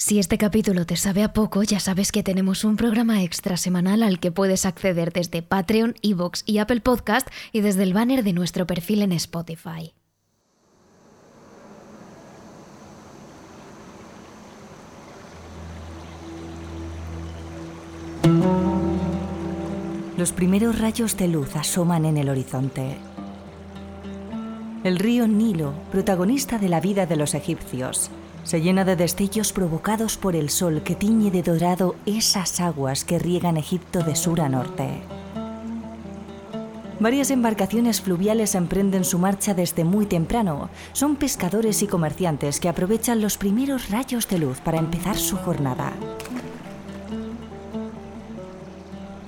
Si este capítulo te sabe a poco, ya sabes que tenemos un programa extra semanal al que puedes acceder desde Patreon, Evox y Apple Podcast y desde el banner de nuestro perfil en Spotify. Los primeros rayos de luz asoman en el horizonte. El río Nilo, protagonista de la vida de los egipcios, se llena de destellos provocados por el sol que tiñe de dorado esas aguas que riegan Egipto de sur a norte. Varias embarcaciones fluviales emprenden su marcha desde muy temprano. Son pescadores y comerciantes que aprovechan los primeros rayos de luz para empezar su jornada.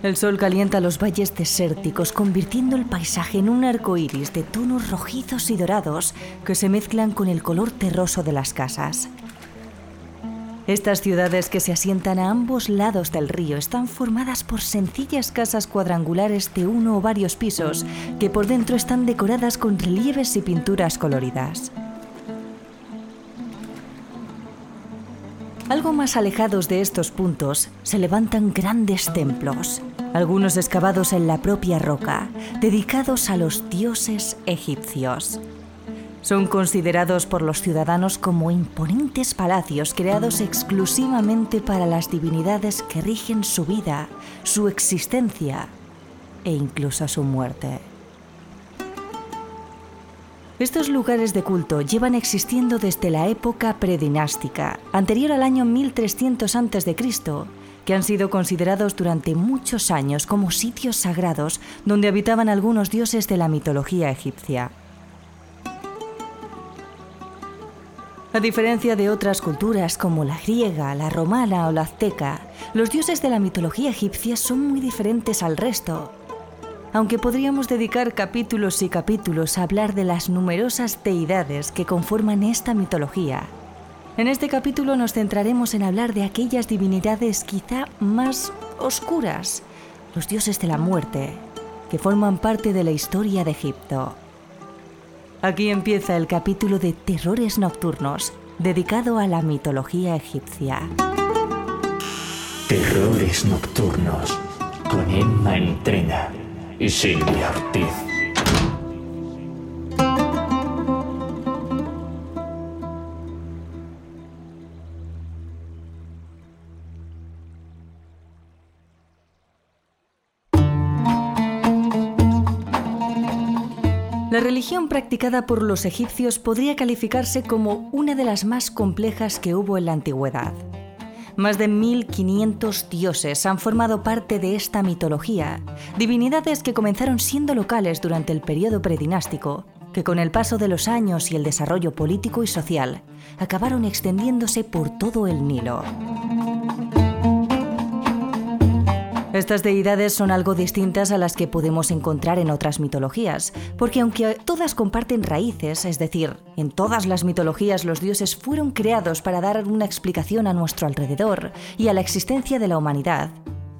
El sol calienta los valles desérticos, convirtiendo el paisaje en un arco iris de tonos rojizos y dorados que se mezclan con el color terroso de las casas. Estas ciudades que se asientan a ambos lados del río están formadas por sencillas casas cuadrangulares de uno o varios pisos que por dentro están decoradas con relieves y pinturas coloridas. Algo más alejados de estos puntos se levantan grandes templos, algunos excavados en la propia roca, dedicados a los dioses egipcios. Son considerados por los ciudadanos como imponentes palacios creados exclusivamente para las divinidades que rigen su vida, su existencia e incluso su muerte. Estos lugares de culto llevan existiendo desde la época predinástica, anterior al año 1300 a.C., que han sido considerados durante muchos años como sitios sagrados donde habitaban algunos dioses de la mitología egipcia. A diferencia de otras culturas como la griega, la romana o la azteca, los dioses de la mitología egipcia son muy diferentes al resto aunque podríamos dedicar capítulos y capítulos a hablar de las numerosas deidades que conforman esta mitología. En este capítulo nos centraremos en hablar de aquellas divinidades quizá más oscuras, los dioses de la muerte, que forman parte de la historia de Egipto. Aquí empieza el capítulo de Terrores Nocturnos, dedicado a la mitología egipcia. Terrores Nocturnos, con Emma Entrena y Silvia Ortiz. La religión practicada por los egipcios podría calificarse como una de las más complejas que hubo en la antigüedad. Más de 1.500 dioses han formado parte de esta mitología, divinidades que comenzaron siendo locales durante el periodo predinástico, que con el paso de los años y el desarrollo político y social, acabaron extendiéndose por todo el Nilo. Estas deidades son algo distintas a las que podemos encontrar en otras mitologías, porque aunque todas comparten raíces, es decir, en todas las mitologías los dioses fueron creados para dar una explicación a nuestro alrededor y a la existencia de la humanidad,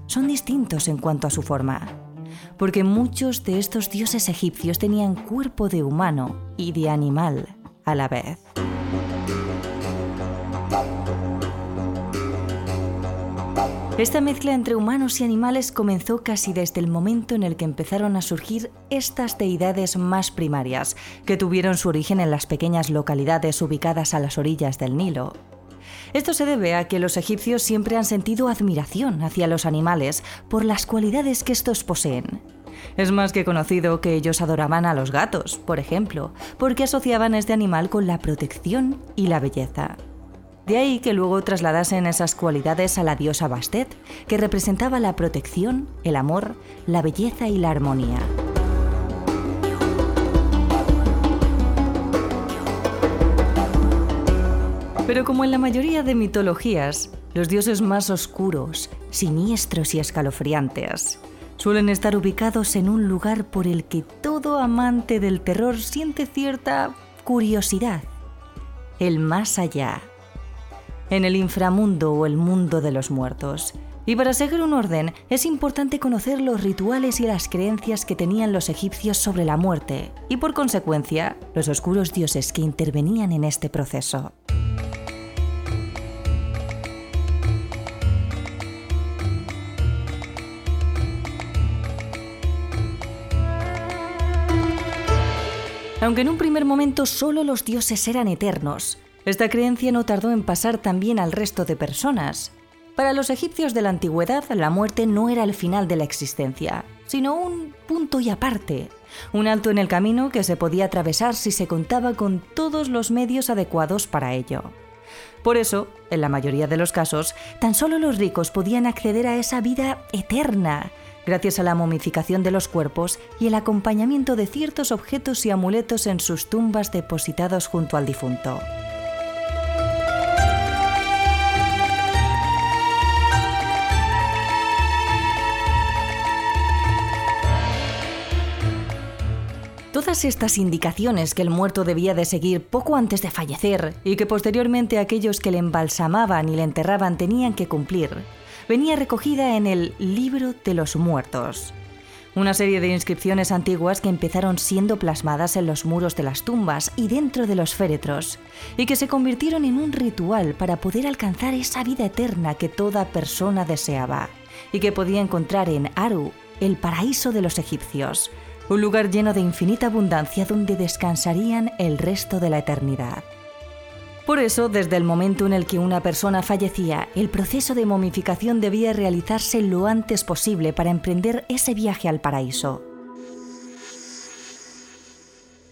son distintos en cuanto a su forma. Porque muchos de estos dioses egipcios tenían cuerpo de humano y de animal a la vez. Esta mezcla entre humanos y animales comenzó casi desde el momento en el que empezaron a surgir estas deidades más primarias, que tuvieron su origen en las pequeñas localidades ubicadas a las orillas del Nilo. Esto se debe a que los egipcios siempre han sentido admiración hacia los animales por las cualidades que estos poseen. Es más que conocido que ellos adoraban a los gatos, por ejemplo, porque asociaban este animal con la protección y la belleza. De ahí que luego trasladasen esas cualidades a la diosa Bastet, que representaba la protección, el amor, la belleza y la armonía. Pero como en la mayoría de mitologías, los dioses más oscuros, siniestros y escalofriantes suelen estar ubicados en un lugar por el que todo amante del terror siente cierta curiosidad, el más allá en el inframundo o el mundo de los muertos. Y para seguir un orden es importante conocer los rituales y las creencias que tenían los egipcios sobre la muerte, y por consecuencia, los oscuros dioses que intervenían en este proceso. Aunque en un primer momento solo los dioses eran eternos, esta creencia no tardó en pasar también al resto de personas. Para los egipcios de la antigüedad, la muerte no era el final de la existencia, sino un punto y aparte, un alto en el camino que se podía atravesar si se contaba con todos los medios adecuados para ello. Por eso, en la mayoría de los casos, tan solo los ricos podían acceder a esa vida eterna, gracias a la momificación de los cuerpos y el acompañamiento de ciertos objetos y amuletos en sus tumbas depositados junto al difunto. Todas estas indicaciones que el muerto debía de seguir poco antes de fallecer y que posteriormente aquellos que le embalsamaban y le enterraban tenían que cumplir, venía recogida en el Libro de los Muertos, una serie de inscripciones antiguas que empezaron siendo plasmadas en los muros de las tumbas y dentro de los féretros, y que se convirtieron en un ritual para poder alcanzar esa vida eterna que toda persona deseaba, y que podía encontrar en Aru, el paraíso de los egipcios, un lugar lleno de infinita abundancia donde descansarían el resto de la eternidad. Por eso, desde el momento en el que una persona fallecía, el proceso de momificación debía realizarse lo antes posible para emprender ese viaje al paraíso.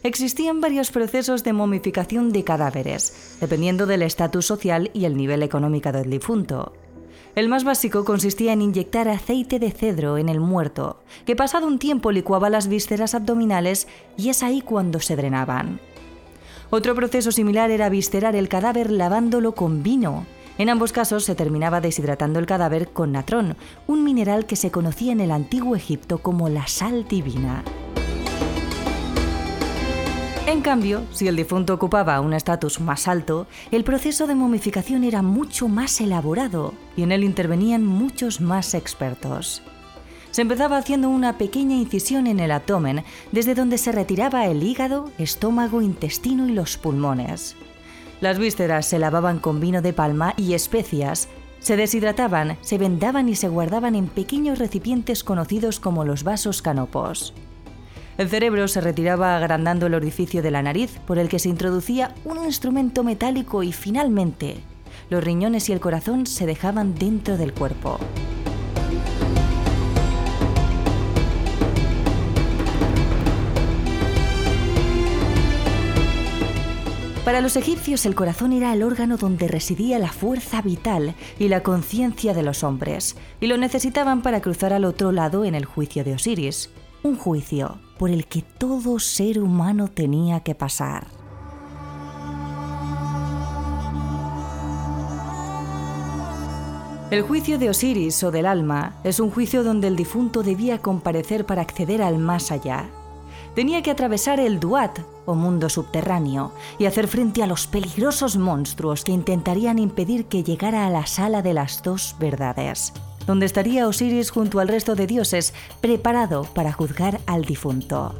Existían varios procesos de momificación de cadáveres, dependiendo del estatus social y el nivel económico del difunto. El más básico consistía en inyectar aceite de cedro en el muerto, que pasado un tiempo licuaba las vísceras abdominales y es ahí cuando se drenaban. Otro proceso similar era viscerar el cadáver lavándolo con vino. En ambos casos se terminaba deshidratando el cadáver con natrón, un mineral que se conocía en el antiguo Egipto como la sal divina. En cambio, si el difunto ocupaba un estatus más alto, el proceso de momificación era mucho más elaborado y en él intervenían muchos más expertos. Se empezaba haciendo una pequeña incisión en el abdomen, desde donde se retiraba el hígado, estómago, intestino y los pulmones. Las vísceras se lavaban con vino de palma y especias, se deshidrataban, se vendaban y se guardaban en pequeños recipientes conocidos como los vasos canopos. El cerebro se retiraba agrandando el orificio de la nariz por el que se introducía un instrumento metálico y finalmente los riñones y el corazón se dejaban dentro del cuerpo. Para los egipcios el corazón era el órgano donde residía la fuerza vital y la conciencia de los hombres, y lo necesitaban para cruzar al otro lado en el juicio de Osiris, un juicio por el que todo ser humano tenía que pasar. El juicio de Osiris o del alma es un juicio donde el difunto debía comparecer para acceder al más allá. Tenía que atravesar el Duat o mundo subterráneo y hacer frente a los peligrosos monstruos que intentarían impedir que llegara a la sala de las dos verdades, donde estaría Osiris junto al resto de dioses, preparado para juzgar al difunto.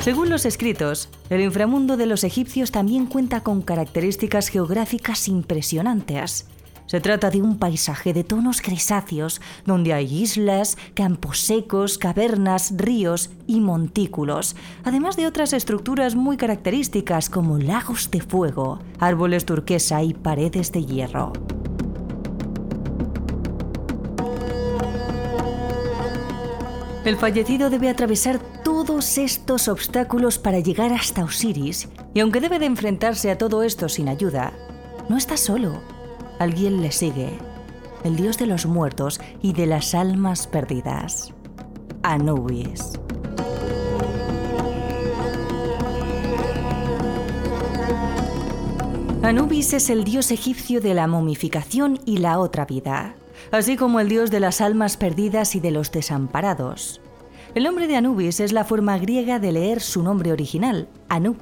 Según los escritos, el inframundo de los egipcios también cuenta con características geográficas impresionantes. Se trata de un paisaje de tonos grisáceos, donde hay islas, campos secos, cavernas, ríos y montículos, además de otras estructuras muy características como lagos de fuego, árboles turquesa y paredes de hierro. El fallecido debe atravesar todos estos obstáculos para llegar hasta Osiris, y aunque debe de enfrentarse a todo esto sin ayuda, no está solo alguien le sigue, el dios de los muertos y de las almas perdidas, Anubis. Anubis es el dios egipcio de la momificación y la otra vida, así como el dios de las almas perdidas y de los desamparados. El nombre de Anubis es la forma griega de leer su nombre original, Anub,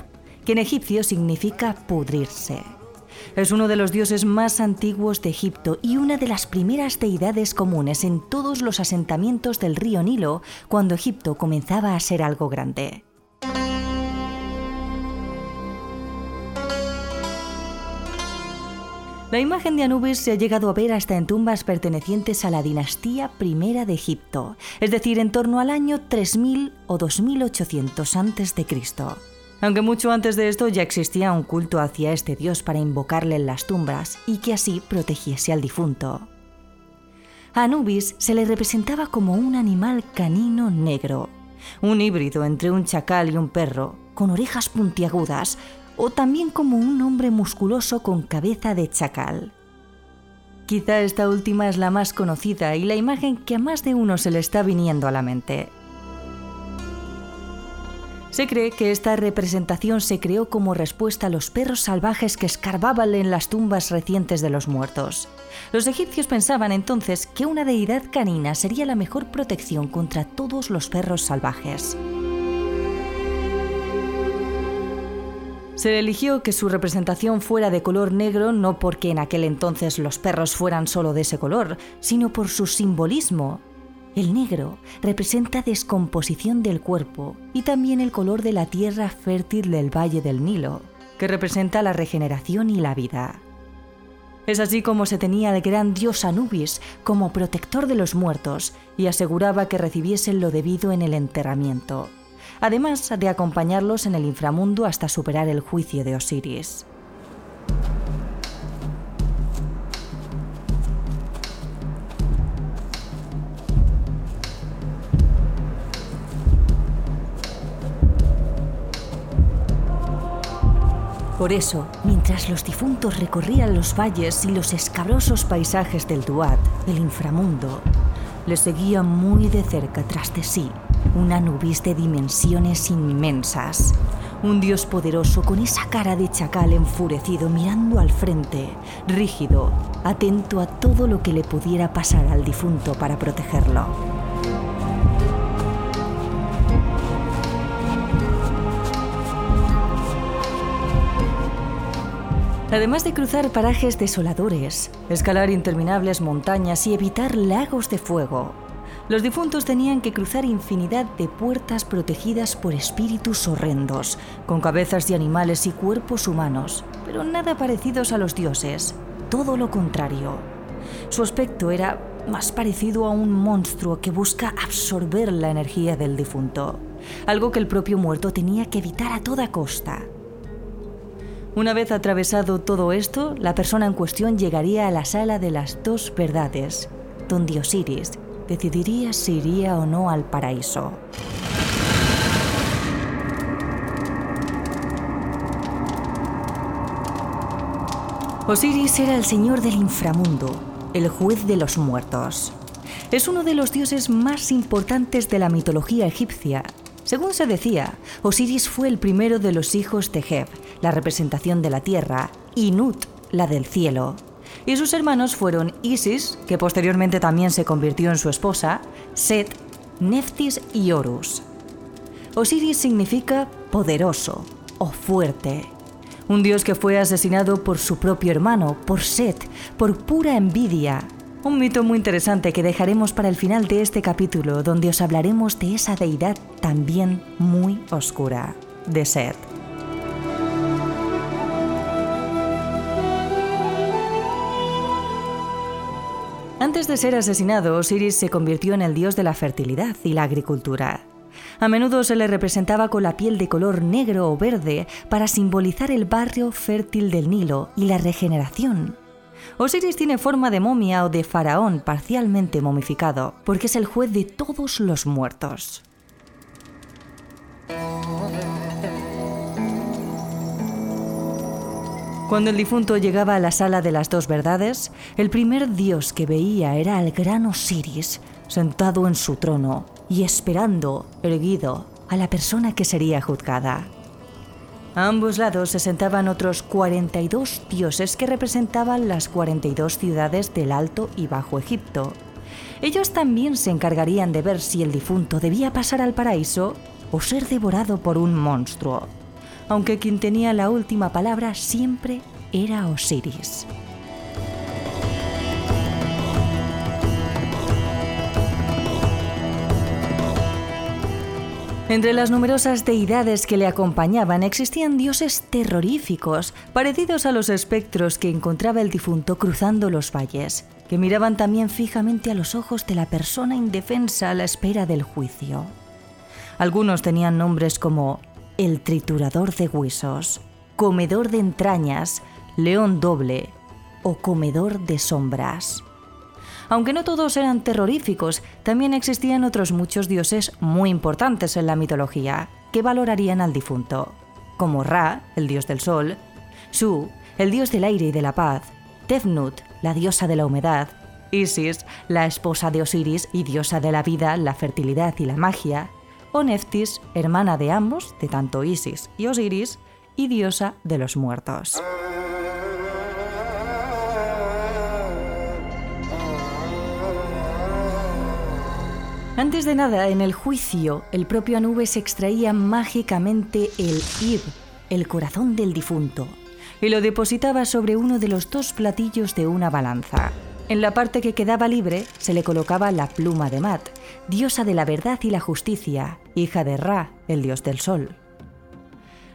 que en egipcio significa pudrirse. Es uno de los dioses más antiguos de Egipto y una de las primeras deidades comunes en todos los asentamientos del río Nilo cuando Egipto comenzaba a ser algo grande. La imagen de Anubis se ha llegado a ver hasta en tumbas pertenecientes a la dinastía primera de Egipto, es decir, en torno al año 3000 o 2800 a.C. Aunque mucho antes de esto ya existía un culto hacia este dios para invocarle en las tumbas y que así protegiese al difunto. A Anubis se le representaba como un animal canino negro, un híbrido entre un chacal y un perro, con orejas puntiagudas, o también como un hombre musculoso con cabeza de chacal. Quizá esta última es la más conocida y la imagen que a más de uno se le está viniendo a la mente. Se cree que esta representación se creó como respuesta a los perros salvajes que escarbaban en las tumbas recientes de los muertos. Los egipcios pensaban entonces que una deidad canina sería la mejor protección contra todos los perros salvajes. Se eligió que su representación fuera de color negro no porque en aquel entonces los perros fueran solo de ese color, sino por su simbolismo. El negro representa descomposición del cuerpo y también el color de la tierra fértil del Valle del Nilo, que representa la regeneración y la vida. Es así como se tenía al gran dios Anubis como protector de los muertos y aseguraba que recibiesen lo debido en el enterramiento además de acompañarlos en el inframundo hasta superar el juicio de Osiris. Por eso, mientras los difuntos recorrían los valles y los escabrosos paisajes del Duat, el inframundo, les seguía muy de cerca tras de sí una nubis de dimensiones inmensas. Un dios poderoso con esa cara de chacal enfurecido mirando al frente, rígido, atento a todo lo que le pudiera pasar al difunto para protegerlo. Además de cruzar parajes desoladores, escalar interminables montañas y evitar lagos de fuego, los difuntos tenían que cruzar infinidad de puertas protegidas por espíritus horrendos, con cabezas de animales y cuerpos humanos, pero nada parecidos a los dioses, todo lo contrario. Su aspecto era más parecido a un monstruo que busca absorber la energía del difunto, algo que el propio muerto tenía que evitar a toda costa. Una vez atravesado todo esto, la persona en cuestión llegaría a la sala de las dos verdades, donde Osiris, decidiría si iría o no al paraíso. Osiris era el señor del inframundo, el juez de los muertos. Es uno de los dioses más importantes de la mitología egipcia. Según se decía, Osiris fue el primero de los hijos de Heb, la representación de la tierra, y Nut, la del cielo y sus hermanos fueron Isis, que posteriormente también se convirtió en su esposa, Set, Neftis y Horus. Osiris significa poderoso o fuerte, un dios que fue asesinado por su propio hermano, por Set, por pura envidia. Un mito muy interesante que dejaremos para el final de este capítulo, donde os hablaremos de esa deidad también muy oscura, de Set. Antes de ser asesinado, Osiris se convirtió en el dios de la fertilidad y la agricultura. A menudo se le representaba con la piel de color negro o verde para simbolizar el barrio fértil del Nilo y la regeneración. Osiris tiene forma de momia o de faraón parcialmente momificado, porque es el juez de todos los muertos. Cuando el difunto llegaba a la sala de las dos verdades, el primer dios que veía era al gran Osiris, sentado en su trono y esperando, erguido, a la persona que sería juzgada. A ambos lados se sentaban otros 42 dioses que representaban las 42 ciudades del Alto y Bajo Egipto. Ellos también se encargarían de ver si el difunto debía pasar al paraíso o ser devorado por un monstruo aunque quien tenía la última palabra siempre era Osiris. Entre las numerosas deidades que le acompañaban existían dioses terroríficos, parecidos a los espectros que encontraba el difunto cruzando los valles, que miraban también fijamente a los ojos de la persona indefensa a la espera del juicio. Algunos tenían nombres como el triturador de huesos, comedor de entrañas, león doble o comedor de sombras. Aunque no todos eran terroríficos, también existían otros muchos dioses muy importantes en la mitología que valorarían al difunto, como Ra, el dios del sol, Su, el dios del aire y de la paz, Tefnut, la diosa de la humedad, Isis, la esposa de Osiris y diosa de la vida, la fertilidad y la magia, o Neftis, hermana de ambos, de tanto Isis y Osiris, y diosa de los muertos. Antes de nada, en el juicio, el propio Anubis extraía mágicamente el Ib, el corazón del difunto, y lo depositaba sobre uno de los dos platillos de una balanza. En la parte que quedaba libre se le colocaba la pluma de Mat, diosa de la verdad y la justicia, hija de Ra, el dios del sol.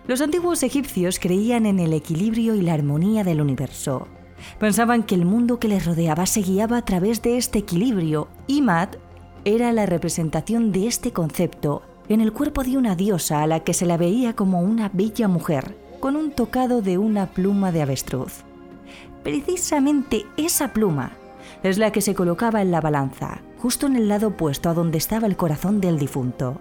Los antiguos egipcios creían en el equilibrio y la armonía del universo. Pensaban que el mundo que les rodeaba se guiaba a través de este equilibrio y Mat era la representación de este concepto en el cuerpo de una diosa a la que se la veía como una bella mujer, con un tocado de una pluma de avestruz. Precisamente esa pluma es la que se colocaba en la balanza, justo en el lado opuesto a donde estaba el corazón del difunto.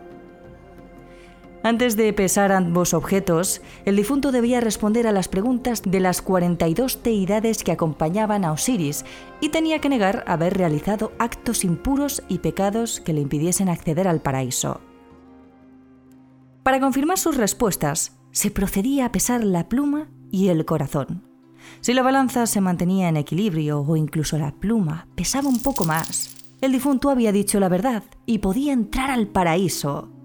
Antes de pesar ambos objetos, el difunto debía responder a las preguntas de las 42 deidades que acompañaban a Osiris y tenía que negar haber realizado actos impuros y pecados que le impidiesen acceder al paraíso. Para confirmar sus respuestas, se procedía a pesar la pluma y el corazón. Si la balanza se mantenía en equilibrio o incluso la pluma pesaba un poco más, el difunto había dicho la verdad y podía entrar al paraíso.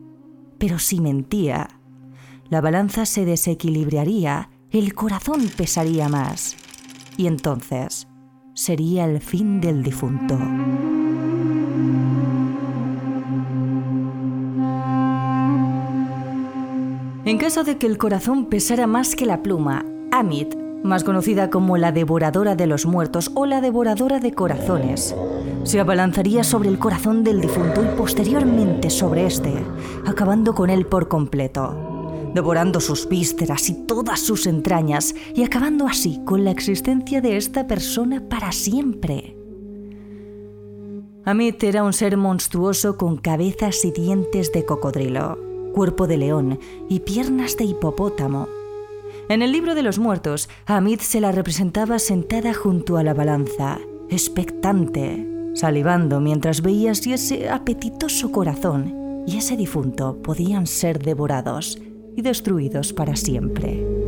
Pero si mentía, la balanza se desequilibraría, el corazón pesaría más. Y entonces sería el fin del difunto. En caso de que el corazón pesara más que la pluma, Amit más conocida como la devoradora de los muertos o la devoradora de corazones. Se abalanzaría sobre el corazón del difunto y posteriormente sobre este, acabando con él por completo, devorando sus vísceras y todas sus entrañas y acabando así con la existencia de esta persona para siempre. Amit era un ser monstruoso con cabezas y dientes de cocodrilo, cuerpo de león y piernas de hipopótamo en el libro de los muertos, a Amit se la representaba sentada junto a la balanza, expectante, salivando mientras veía si ese apetitoso corazón y ese difunto podían ser devorados y destruidos para siempre.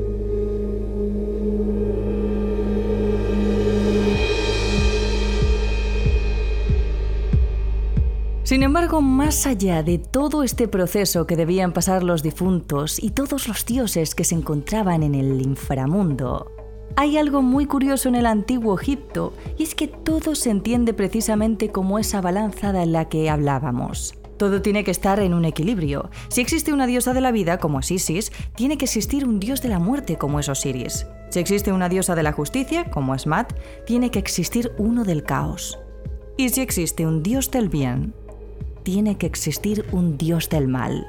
Sin embargo, más allá de todo este proceso que debían pasar los difuntos y todos los dioses que se encontraban en el inframundo, hay algo muy curioso en el antiguo Egipto, y es que todo se entiende precisamente como esa balanza de la que hablábamos. Todo tiene que estar en un equilibrio. Si existe una diosa de la vida, como es Isis, tiene que existir un dios de la muerte, como es Osiris. Si existe una diosa de la justicia, como es Mat, tiene que existir uno del caos. Y si existe un dios del bien, tiene que existir un dios del mal,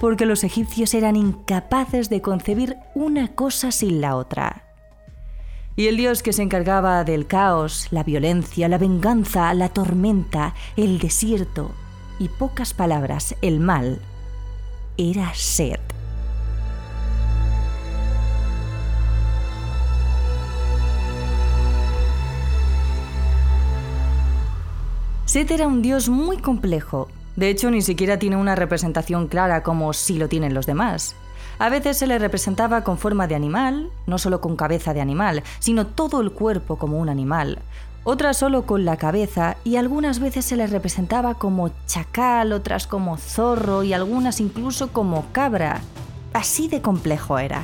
porque los egipcios eran incapaces de concebir una cosa sin la otra. Y el dios que se encargaba del caos, la violencia, la venganza, la tormenta, el desierto y pocas palabras, el mal, era Set. Set era un dios muy complejo. De hecho, ni siquiera tiene una representación clara como si lo tienen los demás. A veces se le representaba con forma de animal, no solo con cabeza de animal, sino todo el cuerpo como un animal. Otras solo con la cabeza y algunas veces se le representaba como chacal, otras como zorro y algunas incluso como cabra. Así de complejo era.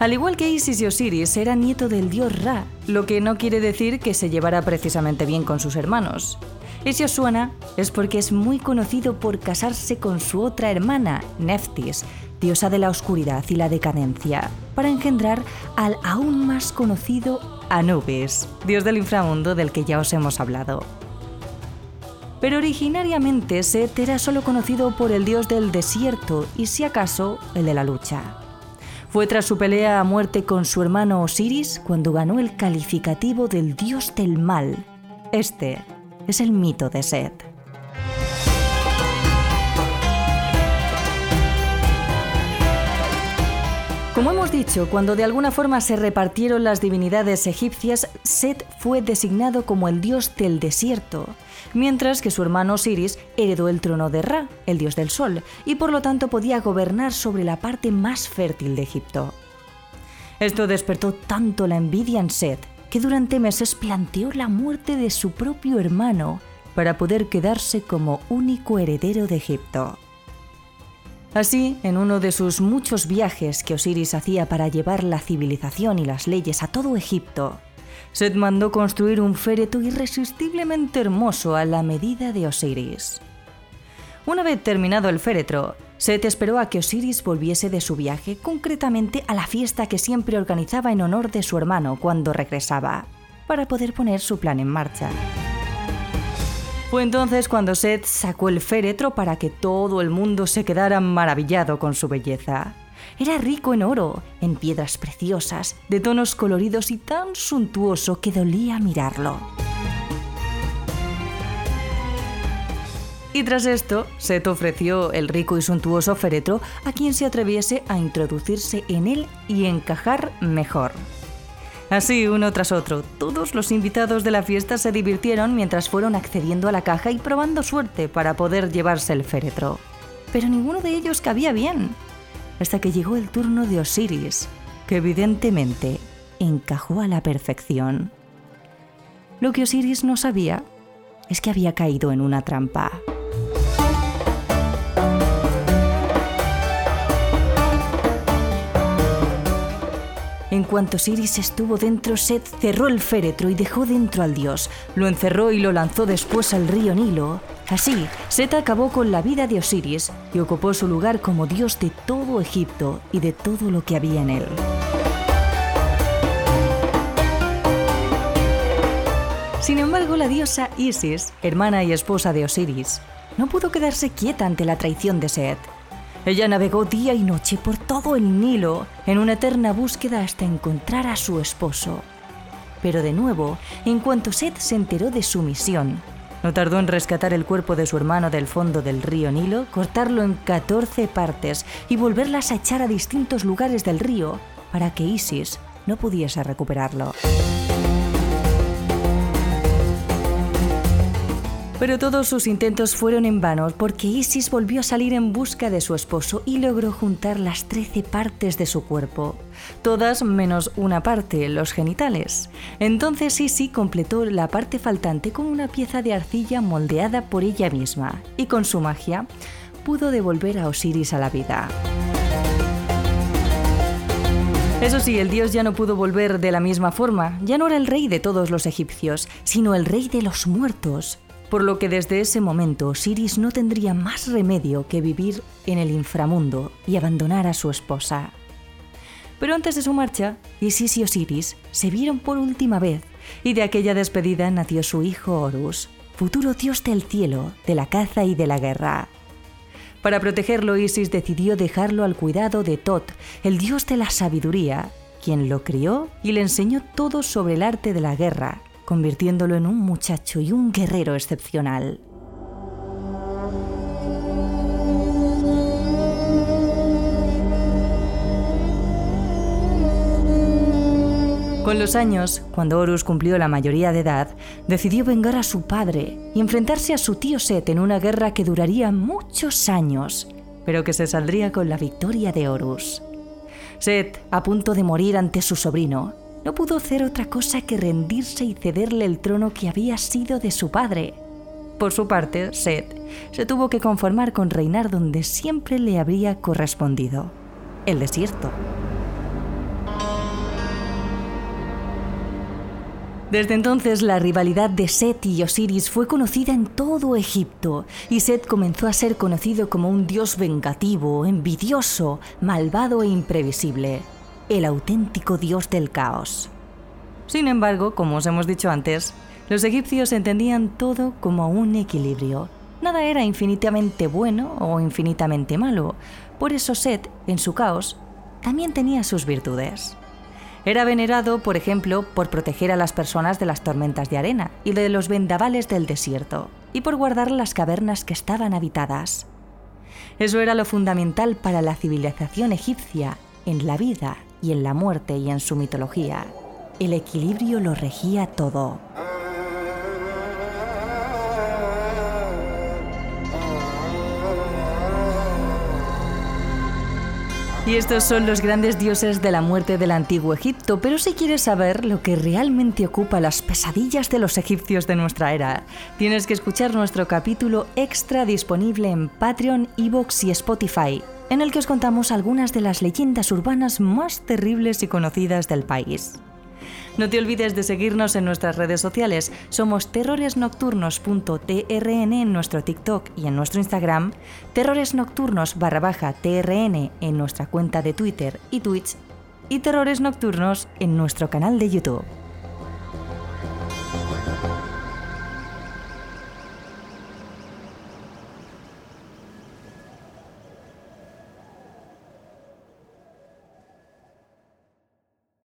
Al igual que Isis y Osiris, era nieto del dios Ra, lo que no quiere decir que se llevara precisamente bien con sus hermanos. Y si os suena, es porque es muy conocido por casarse con su otra hermana, Neftis, diosa de la oscuridad y la decadencia, para engendrar al aún más conocido Anubis, dios del inframundo del que ya os hemos hablado. Pero originariamente Set era solo conocido por el dios del desierto y si acaso el de la lucha. Fue tras su pelea a muerte con su hermano Osiris cuando ganó el calificativo del dios del mal. Este es el mito de Set. Como hemos dicho, cuando de alguna forma se repartieron las divinidades egipcias, Set fue designado como el dios del desierto, mientras que su hermano Osiris heredó el trono de Ra, el dios del sol, y por lo tanto podía gobernar sobre la parte más fértil de Egipto. Esto despertó tanto la envidia en Set que durante meses planteó la muerte de su propio hermano para poder quedarse como único heredero de Egipto. Así, en uno de sus muchos viajes que Osiris hacía para llevar la civilización y las leyes a todo Egipto, Set mandó construir un féretro irresistiblemente hermoso a la medida de Osiris. Una vez terminado el féretro, Set esperó a que Osiris volviese de su viaje, concretamente a la fiesta que siempre organizaba en honor de su hermano cuando regresaba, para poder poner su plan en marcha. Fue entonces cuando Set sacó el féretro para que todo el mundo se quedara maravillado con su belleza. Era rico en oro, en piedras preciosas, de tonos coloridos y tan suntuoso que dolía mirarlo. Y tras esto, Set ofreció el rico y suntuoso féretro a quien se atreviese a introducirse en él y encajar mejor. Así, uno tras otro, todos los invitados de la fiesta se divirtieron mientras fueron accediendo a la caja y probando suerte para poder llevarse el féretro. Pero ninguno de ellos cabía bien hasta que llegó el turno de Osiris, que evidentemente encajó a la perfección. Lo que Osiris no sabía es que había caído en una trampa. En cuanto Osiris estuvo dentro, Set cerró el féretro y dejó dentro al dios. Lo encerró y lo lanzó después al río Nilo, Así, Set acabó con la vida de Osiris y ocupó su lugar como dios de todo Egipto y de todo lo que había en él. Sin embargo, la diosa Isis, hermana y esposa de Osiris, no pudo quedarse quieta ante la traición de Set. Ella navegó día y noche por todo el Nilo en una eterna búsqueda hasta encontrar a su esposo. Pero de nuevo, en cuanto Set se enteró de su misión, no tardó en rescatar el cuerpo de su hermano del fondo del río Nilo, cortarlo en 14 partes y volverlas a echar a distintos lugares del río para que Isis no pudiese recuperarlo. Pero todos sus intentos fueron en vano porque Isis volvió a salir en busca de su esposo y logró juntar las 13 partes de su cuerpo, todas menos una parte, los genitales. Entonces Isis completó la parte faltante con una pieza de arcilla moldeada por ella misma y con su magia pudo devolver a Osiris a la vida. Eso sí, el dios ya no pudo volver de la misma forma, ya no era el rey de todos los egipcios, sino el rey de los muertos, por lo que desde ese momento Osiris no tendría más remedio que vivir en el inframundo y abandonar a su esposa. Pero antes de su marcha, Isis y Osiris se vieron por última vez y de aquella despedida nació su hijo Horus, futuro dios del cielo, de la caza y de la guerra. Para protegerlo, Isis decidió dejarlo al cuidado de Tot, el dios de la sabiduría, quien lo crió y le enseñó todo sobre el arte de la guerra, convirtiéndolo en un muchacho y un guerrero excepcional. Con los años, cuando Horus cumplió la mayoría de edad, decidió vengar a su padre y enfrentarse a su tío Set en una guerra que duraría muchos años, pero que se saldría con la victoria de Horus. Set, a punto de morir ante su sobrino, no pudo hacer otra cosa que rendirse y cederle el trono que había sido de su padre. Por su parte, Seth se tuvo que conformar con reinar donde siempre le habría correspondido, el desierto. Desde entonces la rivalidad de Set y Osiris fue conocida en todo Egipto, y Set comenzó a ser conocido como un dios vengativo, envidioso, malvado e imprevisible el auténtico dios del caos. Sin embargo, como os hemos dicho antes, los egipcios entendían todo como un equilibrio. Nada era infinitamente bueno o infinitamente malo. Por eso Set, en su caos, también tenía sus virtudes. Era venerado, por ejemplo, por proteger a las personas de las tormentas de arena y de los vendavales del desierto, y por guardar las cavernas que estaban habitadas. Eso era lo fundamental para la civilización egipcia, en la vida y en la muerte y en su mitología. El equilibrio lo regía todo. Y estos son los grandes dioses de la muerte del antiguo Egipto, pero si quieres saber lo que realmente ocupa las pesadillas de los egipcios de nuestra era, tienes que escuchar nuestro capítulo extra disponible en Patreon, Evox y Spotify, en el que os contamos algunas de las leyendas urbanas más terribles y conocidas del país. No te olvides de seguirnos en nuestras redes sociales. Somos terroresnocturnos.trn en nuestro TikTok y en nuestro Instagram, terroresnocturnos barra trn en nuestra cuenta de Twitter y Twitch y Terrores Nocturnos en nuestro canal de YouTube.